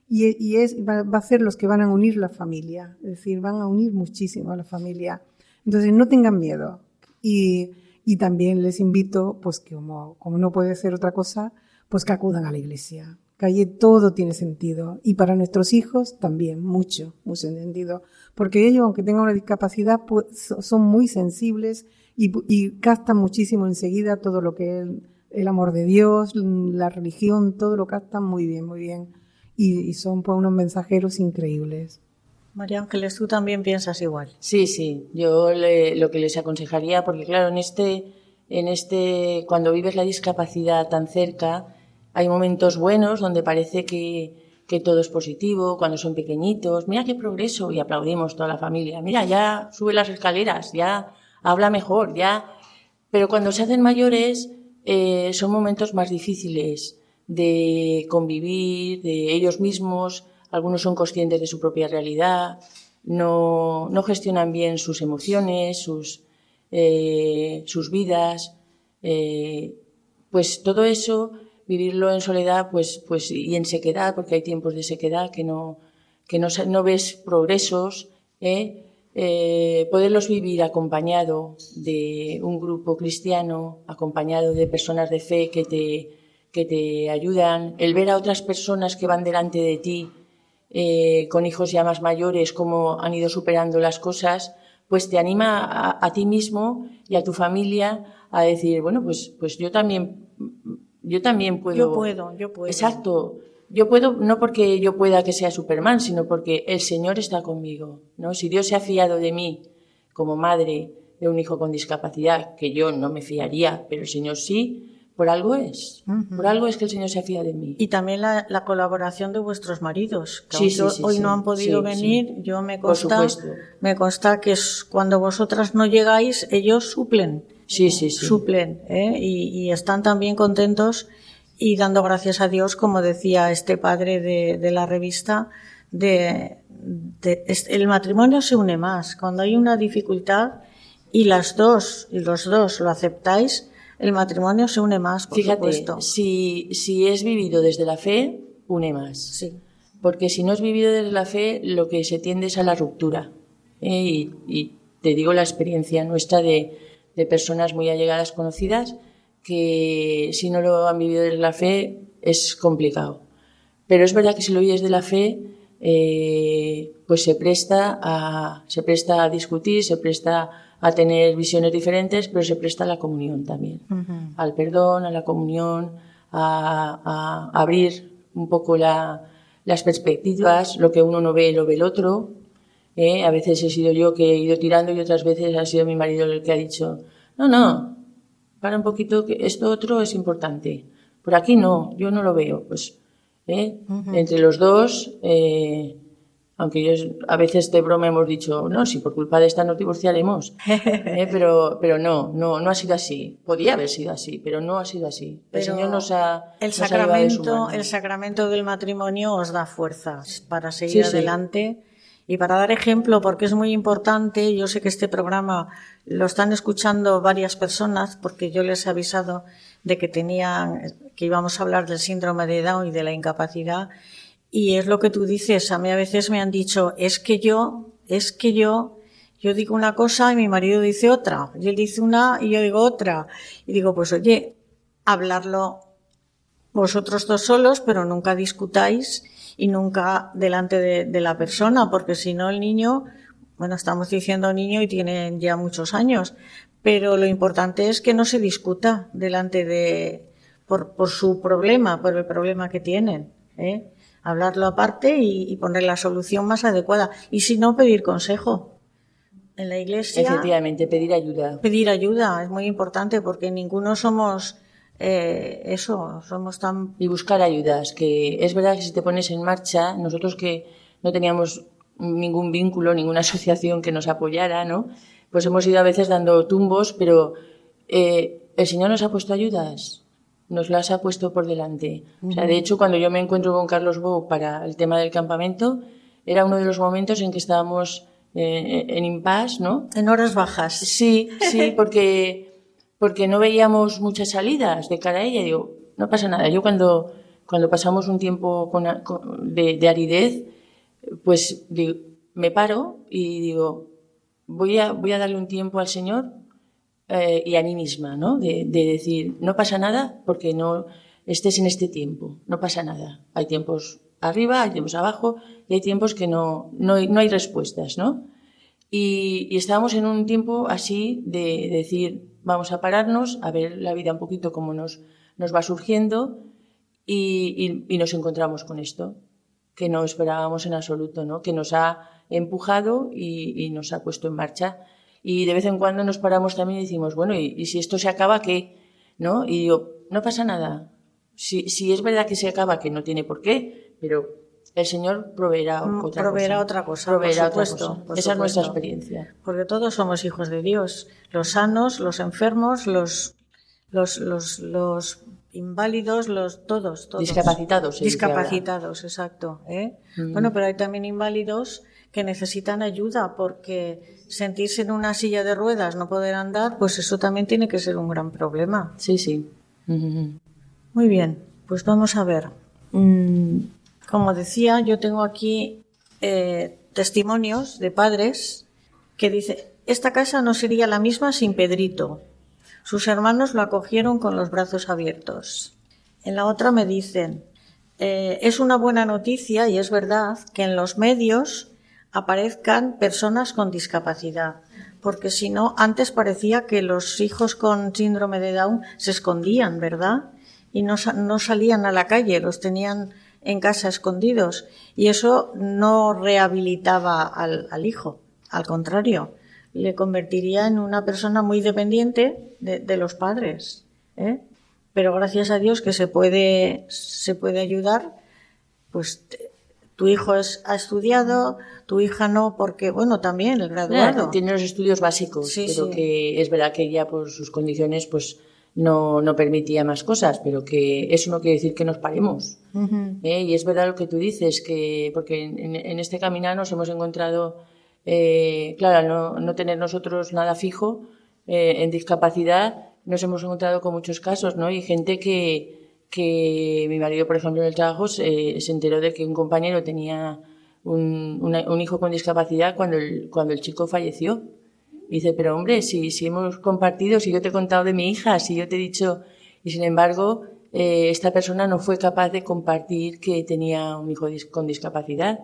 y, es, va, a ser los que van a unir la familia. Es decir, van a unir muchísimo a la familia. Entonces, no tengan miedo. Y, también les invito, pues que como, no puede ser otra cosa, pues que acudan a la iglesia. Allí todo tiene sentido. Y para nuestros hijos también, mucho, mucho sentido. Porque ellos, aunque tengan una discapacidad, pues, so- son muy sensibles y, y captan muchísimo enseguida todo lo que el amor de Dios, la religión, todo lo captan muy bien, muy bien. Y, y son pues unos mensajeros increíbles. María Ángeles, tú también piensas igual. Sí, sí, yo le- lo que les aconsejaría, porque claro, en este, en este, cuando vives la discapacidad tan cerca, hay momentos buenos donde parece que, que todo es positivo, cuando son pequeñitos, mira qué progreso, y aplaudimos toda la familia, mira, ya sube las escaleras, ya habla mejor, ya, pero cuando se hacen mayores, eh, son momentos más difíciles de convivir, de ellos mismos, algunos son conscientes de su propia realidad, no, no gestionan bien sus emociones, sus, eh, sus vidas, eh, pues todo eso, vivirlo en soledad pues, pues, y en sequedad, porque hay tiempos de sequedad que no, que no, no ves progresos. Eh, poderlos vivir acompañado de un grupo cristiano, acompañado de personas de fe que te, que te ayudan, el ver a otras personas que van delante de ti, eh, con hijos ya más mayores, cómo han ido superando las cosas, pues te anima a, a ti mismo y a tu familia a decir, bueno, pues, pues yo también, yo también puedo. Yo puedo, yo puedo. Exacto. Yo puedo, no porque yo pueda que sea Superman, sino porque el Señor está conmigo, ¿no? Si Dios se ha fiado de mí como madre de un hijo con discapacidad, que yo no me fiaría, pero el Señor sí, por algo es. Por algo es que el Señor se fía de mí. Y también la, la colaboración de vuestros maridos, que Sí, aunque sí, sí, hoy no han podido venir, yo me consta, me consta que es cuando vosotras no llegáis, ellos suplen, Sí, sí, sí. suplen, ¿eh? y, y están también contentos y dando gracias a Dios, como decía este padre de, de la revista, de, de- el matrimonio se une más. Cuando hay una dificultad y las dos, y los dos lo aceptáis, el matrimonio se une más, por Fíjate, supuesto. si, si es vivido desde la fe, une más. Sí. Porque si no es vivido desde la fe, lo que se tiende es a la ruptura. ¿eh? Y, y te digo la experiencia nuestra de, de personas muy allegadas, conocidas, que si no lo han vivido desde la fe es complicado. Pero es verdad que si lo vives de la fe, eh, pues se presta, a, se presta a discutir, se presta a tener visiones diferentes, pero se presta a la comunión también. Al perdón, a la comunión, a, a abrir un poco la- las perspectivas, lo que uno no ve, lo ve el otro. ¿eh? A veces he sido yo que he ido tirando y otras veces ha sido mi marido el que ha dicho, no, no, para un poquito, que esto otro es importante. Por aquí no, yo no lo veo. Pues ¿eh? entre los dos, eh, aunque yo a veces de broma hemos dicho, no, si por culpa de esta nos divorciaremos. ¿eh? Pero, pero no, no, no ha sido así. Podía haber sido así, pero no ha sido así. El Pero Señor nos ha, el nos ha llevado de su sacramento, mano. el sacramento del matrimonio os da fuerzas para seguir Sí, sí. Y para dar ejemplo, porque es muy importante. Yo sé que este programa lo están escuchando varias personas, porque yo les he avisado de que tenían, que íbamos a hablar del síndrome de Down y de la incapacidad. Y es lo que tú dices. A mí a veces me han dicho, es que yo, es que yo, yo digo una cosa y mi marido dice otra. Y él dice una y yo digo otra. Y digo, pues oye, hablarlo vosotros dos solos, pero nunca discutáis y nunca delante de, de la persona, porque si no el niño, bueno, estamos diciendo niño y tienen ya muchos años, pero lo importante es que no se discuta delante de, por, por su problema, por el problema que tienen, ¿eh? Hablarlo aparte y, y poner la solución más adecuada. Y si no, pedir consejo. En la iglesia Efectivamente, pedir ayuda. pedir ayuda es muy importante porque ninguno somos eh, eso, somos tan y buscar ayudas, que es verdad que si te pones en marcha, nosotros que no teníamos ningún vínculo, ninguna asociación que nos apoyara, ¿no? Pues hemos ido a veces dando tumbos, pero eh, el Señor nos ha puesto ayudas, nos las ha puesto por delante. O sea, de hecho, cuando yo me encuentro con Carlos Bou para el tema del campamento, era uno de los momentos en que estábamos eh, en impasse, ¿no? en horas bajas. Sí, sí, porque, porque no veíamos muchas salidas de cara a ella. Digo, no pasa nada. Yo cuando, cuando pasamos un tiempo con, con- de, de aridez, pues digo, me paro y digo, voy a, voy a darle un tiempo al Señor eh, y a mí misma, ¿no? De, de decir, no pasa nada porque no estés en este tiempo, no pasa nada. Hay tiempos arriba, hay tiempos abajo y hay tiempos que no, no, no hay respuestas, ¿no? Y, y estábamos en un tiempo así de, de decir, vamos a pararnos, a ver la vida un poquito cómo nos, nos va surgiendo y, y- nos encontramos con esto, que no esperábamos en absoluto, ¿no? Que nos ha empujado y, y nos ha puesto en marcha. Y de vez en cuando nos paramos también y decimos, bueno, ¿y, y si esto se acaba, qué? ¿No? Y digo, no pasa nada. Si, si es verdad que se acaba, que no tiene por qué, pero el Señor proveerá Mm, otra proveerá cosa. otra cosa, por Proveerá otra supuesto, cosa. por Esa es nuestra experiencia. Porque todos somos hijos de Dios. Los sanos, los enfermos, los, los, los, los inválidos, los, todos, todos. Discapacitados, Discapacitados, exacto. ¿eh? Bueno, pero hay también inválidos que necesitan ayuda porque sentirse en una silla de ruedas, no poder andar, pues eso también tiene que ser un gran problema. Sí, sí. Muy bien, pues vamos a ver. Mm, Como decía, yo tengo aquí eh, testimonios de padres que dicen, esta casa no sería la misma sin Pedrito. Sus hermanos lo acogieron con los brazos abiertos. En la otra me dicen, eh, es una buena noticia y es verdad que en los medios aparezcan personas con discapacidad, porque si no, antes parecía que los hijos con síndrome de Down se escondían, ¿verdad? Y no, no salían a la calle, los tenían en casa escondidos y eso no rehabilitaba al, al hijo, al contrario, le convertiría en una persona muy dependiente de, de los padres. ¿eh? Pero gracias a Dios que se puede, se puede ayudar, pues te- tu hijo es- ha estudiado, tu hija no, porque, bueno, también el graduado. Tiene los estudios básicos, Sí, pero sí. que es verdad que ella por sus condiciones pues no, no permitía más cosas, pero que eso no quiere decir que nos paremos. ¿eh? Y es verdad lo que tú dices, que porque en, en- este caminar nos hemos encontrado, eh, claro, no, no tener nosotros nada fijo eh, en discapacidad, nos hemos encontrado con muchos casos, ¿no? Y gente que, que mi marido, por ejemplo, en el trabajo se, se enteró de que un compañero tenía un, una- un hijo con discapacidad cuando el, cuando el chico falleció. Dice, pero hombre, si, si hemos compartido, si yo te he contado de mi hija, si yo te he dicho, y sin embargo, eh, esta persona no fue capaz de compartir que tenía un hijo con discapacidad.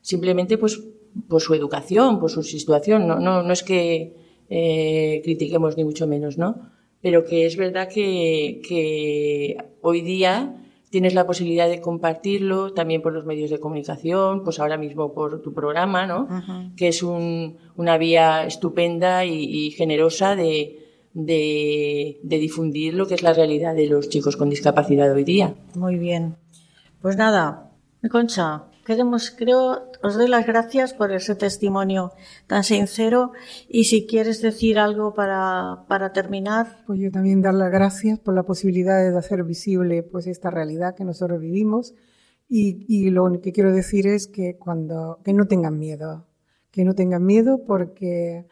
Simplemente, pues, por su educación, por su situación. No, no, no es que eh, critiquemos ni mucho menos, ¿no? Pero que es verdad que, que hoy día tienes la posibilidad de compartirlo también por los medios de comunicación, pues ahora mismo por tu programa, ¿no? Que es un- una vía estupenda y, y generosa de, de, de difundir lo que es la realidad de los chicos con discapacidad hoy día. Muy bien. Pues nada, Concha, queremos, creo, os doy las gracias por ese testimonio tan sincero y si quieres decir algo para, para terminar. Pues yo también dar las gracias por la posibilidad de hacer visible pues esta realidad que nosotros vivimos y, y lo único que quiero decir es que cuando que no tengan miedo, que no tengan miedo porque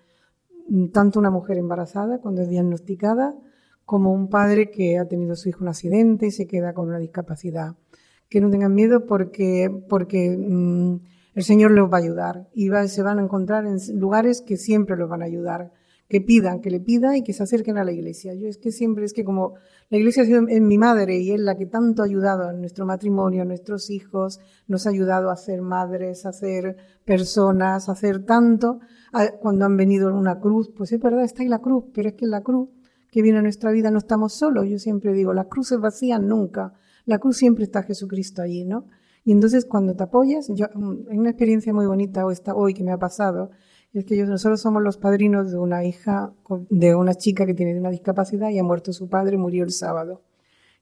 mm, tanto una mujer embarazada cuando es diagnosticada como un padre que ha tenido a su hijo un accidente y se queda con una discapacidad. Que no tengan miedo porque, porque mm, el Señor los va a ayudar y se van a encontrar en lugares que siempre los van a ayudar. Que pidan, que le pidan y que se acerquen a la iglesia. Yo es que siempre es que como la iglesia ha sido en mi madre y es la que tanto ha ayudado en nuestro matrimonio, a nuestros hijos, nos ha ayudado a ser madres, a ser personas, a hacer tanto. A- Cuando han venido en una cruz, pues es verdad, está ahí la cruz, pero es que en la cruz que viene a nuestra vida no estamos solos. Yo siempre digo, las cruces vacías nunca. La cruz siempre está Jesucristo allí, ¿no? Y entonces cuando te apoyas, yo, mm, hay una experiencia muy bonita hoy, que me ha pasado, es que nosotros somos los padrinos de una hija, de una chica que tiene una discapacidad y ha muerto su padre, murió el sábado.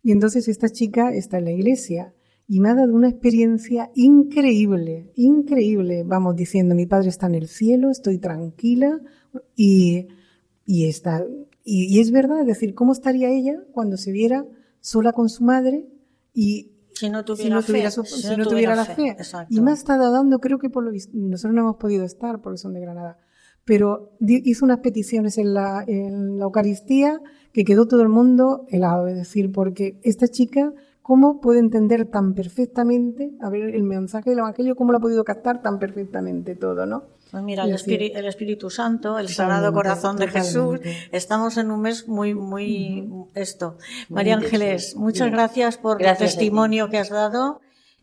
Y entonces esta chica está en la iglesia y me ha dado una experiencia increíble, increíble. Vamos diciendo, mi padre está en el cielo, estoy tranquila y, y está, y, y es verdad, es decir, ¿cómo estaría ella cuando se viera sola con su madre y Si no tuviera si no fe, tuviera, su- si si no no tuviera tuviera la fe. Y me ha estado dando, creo que por lo visto, nosotros no hemos podido estar porque son de Granada, pero hizo unas peticiones en la, en la Eucaristía que quedó todo el mundo helado, es decir, porque esta chica, ¿cómo puede entender tan perfectamente, a ver, el mensaje del Evangelio, cómo lo ha podido captar tan perfectamente todo, ¿no? Pues mira, el, Espíritu, el Espíritu Santo, el Sagrado Corazón de Jesús, estamos en un mes muy, muy esto. María. Ángeles, muchas Bien. gracias por Gracias el ti. testimonio que has dado.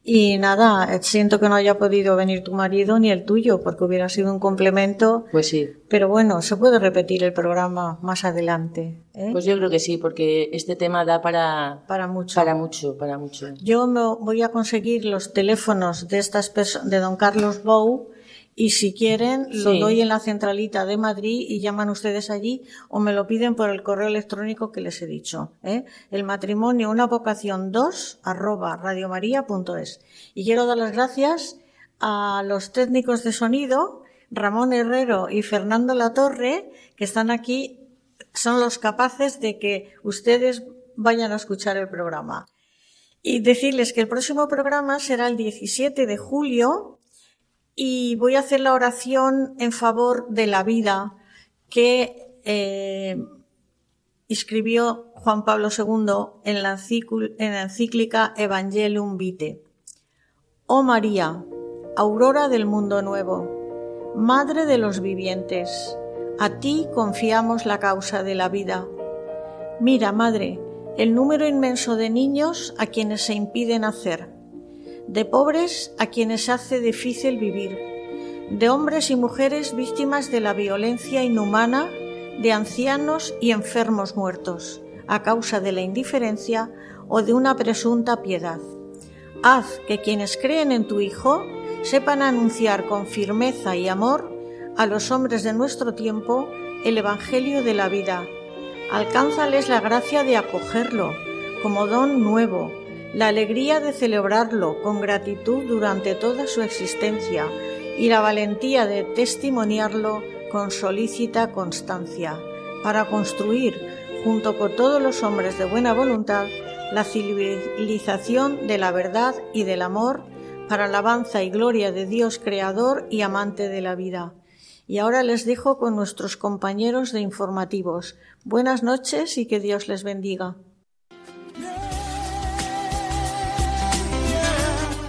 Y nada, eh, siento que no haya podido venir tu marido ni el tuyo, porque hubiera sido un complemento. Pues sí, Pero bueno, se puede repetir el programa más adelante. ¿eh? pues yo creo que sí, porque este tema da para, para mucho. para mucho, para mucho. Yo me voy a conseguir los teléfonos de estas de don Carlos Bou y si quieren lo doy en la centralita de Madrid y llaman ustedes allí o me lo piden por el correo electrónico que les he dicho. ¿eh? El matrimonio, una vocación 2 arroba radiomaria.es. Y quiero dar las gracias a los técnicos de sonido, Ramón Herrero y Fernando Latorre, que están aquí, son los capaces de que ustedes vayan a escuchar el programa. Y decirles que el próximo programa será el 17 de julio y voy a hacer la oración en favor de la vida que eh, escribió Juan Pablo II en la, encíclica Evangelium Vitae. Oh María, aurora del mundo nuevo, Madre de los vivientes, a ti confiamos la causa de la vida. Mira, Madre, el número inmenso de niños a quienes se impide nacer, de pobres a quienes hace difícil vivir, de hombres y mujeres víctimas de la violencia inhumana, de ancianos y enfermos muertos, a causa de la indiferencia o de una presunta piedad. haz que quienes creen en tu Hijo sepan anunciar con firmeza y amor a los hombres de nuestro tiempo el Evangelio de la vida. Alcánzales la gracia de acogerlo como don nuevo, la alegría de celebrarlo con gratitud durante toda su existencia y la valentía de testimoniarlo con solícita constancia, para construir, junto con todos los hombres de buena voluntad, la civilización de la verdad y del amor para alabanza y gloria de Dios Creador y amante de la vida. Y ahora les dejo con nuestros compañeros de informativos. Buenas noches y que Dios les bendiga.